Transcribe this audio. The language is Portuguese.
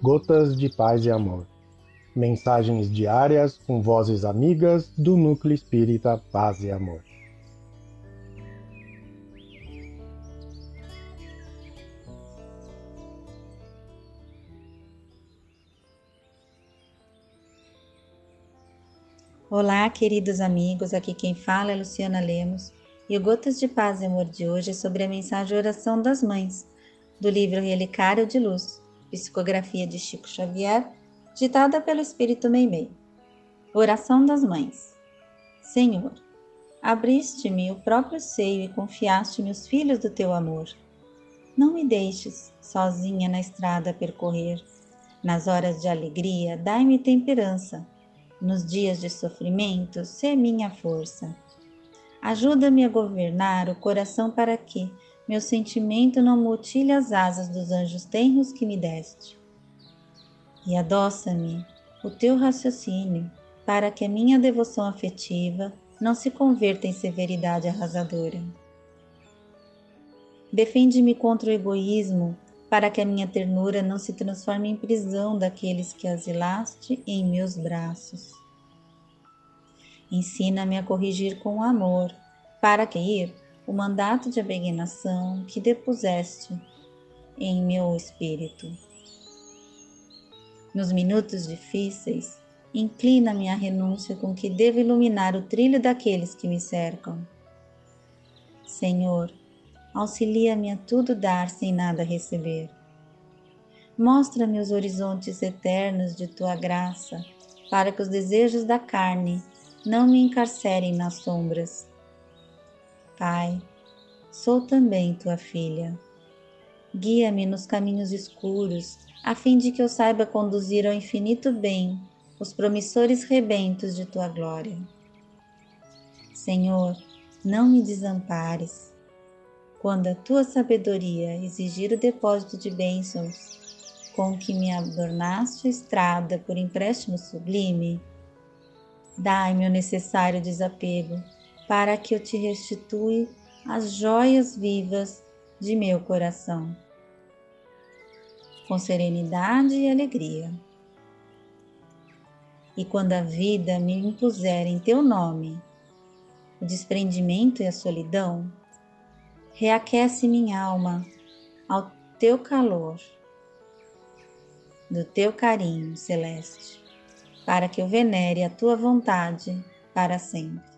Gotas de Paz e Amor. Mensagens diárias com vozes amigas do Núcleo Espírita Paz e Amor. Olá, queridos amigos. Aqui quem fala é Luciana Lemos e o Gotas de Paz e Amor de hoje é sobre a mensagem Oração das Mães, do livro Relicário de Luz, psicografia de Chico Xavier, ditada pelo Espírito Meimei. Oração das Mães. Senhor, abriste-me o próprio seio e confiaste-me os filhos do teu amor. Não me deixes sozinha na estrada a percorrer. Nas horas de alegria, dai-me temperança. Nos dias de sofrimento, sê minha força. Ajuda-me a governar o coração para que meu sentimento não mutile as asas dos anjos tenros que me deste. E adoça-me o teu raciocínio para que a minha devoção afetiva não se converta em severidade arrasadora. Defende-me contra o egoísmo para que a minha ternura não se transforme em prisão daqueles que asilaste em meus braços. Ensina-me a corrigir com amor, para que ir o mandato de abnegação que depuseste em meu espírito. Nos minutos difíceis, inclina-me à renúncia com que devo iluminar o trilho daqueles que me cercam. Senhor, auxilia-me a tudo dar sem nada receber. Mostra-me os horizontes eternos de tua graça, para que os desejos da carne não me encarcerem nas sombras. Pai, sou também tua filha. Guia-me nos caminhos escuros, a fim de que eu saiba conduzir ao infinito bem os promissores rebentos de tua glória. Senhor, não me desampares. Quando a tua sabedoria exigir o depósito de bênçãos com que me adornaste a estrada por empréstimo sublime, Dai-me o necessário desapego para que eu te restitui as joias vivas de meu coração. Com serenidade e alegria. E quando a vida me impuser em teu nome o desprendimento e a solidão, reaquece minha alma ao teu calor, do teu carinho celeste para que eu venere a tua vontade para sempre.